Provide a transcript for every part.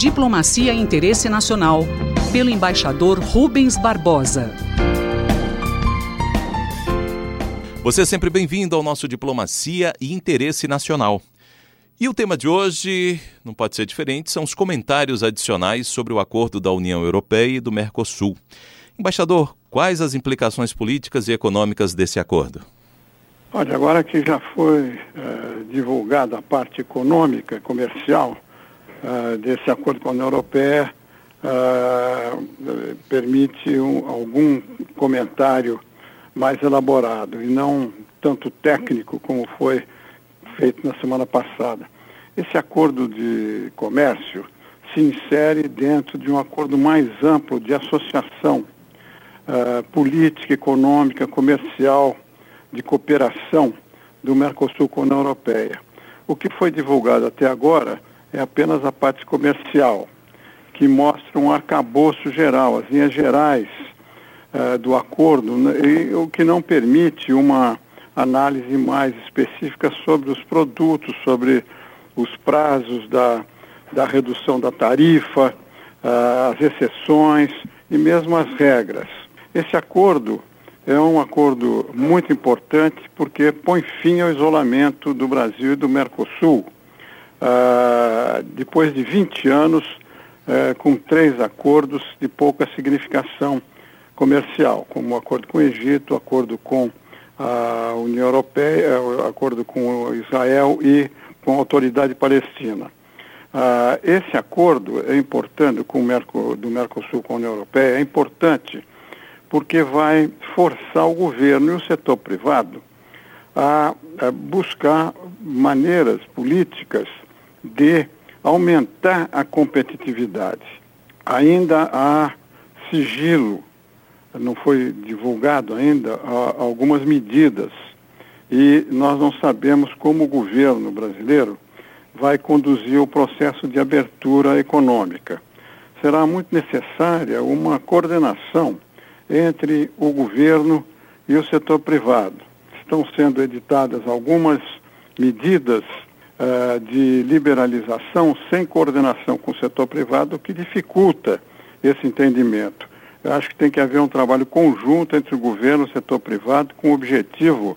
Diplomacia e Interesse Nacional, pelo embaixador Rubens Barbosa. Você é sempre bem-vindo ao nosso Diplomacia e Interesse Nacional. E o tema de hoje, não pode ser diferente, são os comentários adicionais sobre o acordo da União Europeia e do Mercosul. Embaixador, quais as implicações políticas e econômicas desse acordo? Olha, agora que já foi uh, divulgada a parte econômica, comercial uh, desse acordo com a União Europeia, uh, permite um, algum comentário mais elaborado e não tanto técnico como foi feito na semana passada. Esse acordo de comércio se insere dentro de um acordo mais amplo de associação política, econômica, comercial, de cooperação do Mercosul com a União Europeia. O que foi divulgado até agora é apenas a parte comercial, que mostra um arcabouço geral, as linhas gerais uh, do acordo, né, e, o que não permite uma análise mais específica sobre os produtos, sobre os prazos da, da redução da tarifa, uh, as exceções e mesmo as regras. Esse acordo é um acordo muito importante porque põe fim ao isolamento do Brasil e do Mercosul. Uh, depois de 20 anos, uh, com três acordos de pouca significação comercial, como o acordo com o Egito, o acordo com a União Europeia, o acordo com Israel e com a autoridade palestina. Uh, esse acordo é importante com o do Mercosul com a União Europeia, é importante porque vai forçar o governo e o setor privado a, a buscar maneiras políticas de aumentar a competitividade. Ainda há sigilo não foi divulgado ainda algumas medidas e nós não sabemos como o governo brasileiro vai conduzir o processo de abertura econômica. Será muito necessária uma coordenação entre o governo e o setor privado. Estão sendo editadas algumas medidas uh, de liberalização sem coordenação com o setor privado, o que dificulta esse entendimento. Eu acho que tem que haver um trabalho conjunto entre o governo e o setor privado com o objetivo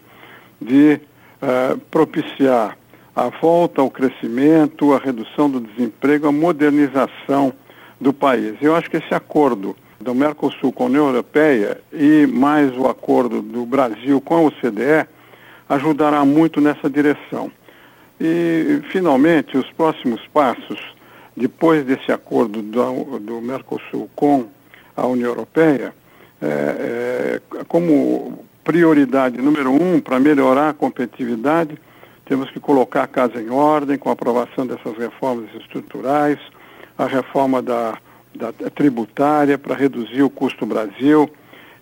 de uh, propiciar a volta ao crescimento, a redução do desemprego, a modernização do país. Eu acho que esse acordo do Mercosul com a União Europeia e mais o acordo do Brasil com a OCDE ajudará muito nessa direção. E, finalmente, os próximos passos, depois desse acordo do, do Mercosul com a União Europeia é, é, como prioridade número um para melhorar a competitividade, temos que colocar a casa em ordem com a aprovação dessas reformas estruturais, a reforma da, da tributária para reduzir o custo Brasil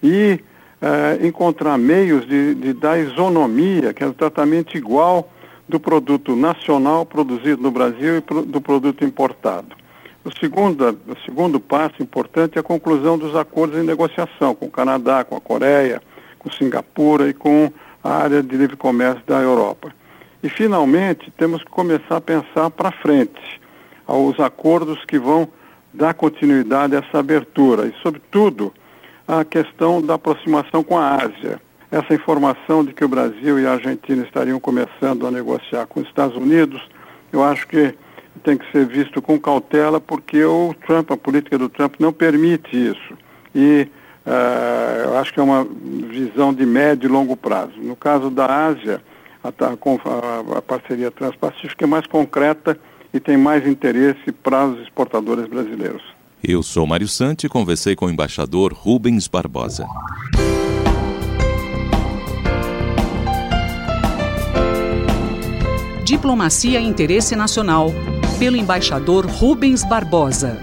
e é, encontrar meios de, de dar isonomia, que é o tratamento igual do produto nacional produzido no Brasil e pro, do produto importado. O segundo, o segundo passo importante é a conclusão dos acordos em negociação com o Canadá, com a Coreia, com Singapura e com a área de livre comércio da Europa. E, finalmente, temos que começar a pensar para frente aos acordos que vão dar continuidade a essa abertura e, sobretudo, a questão da aproximação com a Ásia. Essa informação de que o Brasil e a Argentina estariam começando a negociar com os Estados Unidos, eu acho que tem que ser visto com cautela, porque o Trump, a política do Trump não permite isso. E uh, eu acho que é uma visão de médio e longo prazo. No caso da Ásia, a, a, a parceria transpacífica é mais concreta e tem mais interesse para os exportadores brasileiros. Eu sou Mário Santi e conversei com o embaixador Rubens Barbosa. Diplomacia e Interesse Nacional pelo embaixador Rubens Barbosa.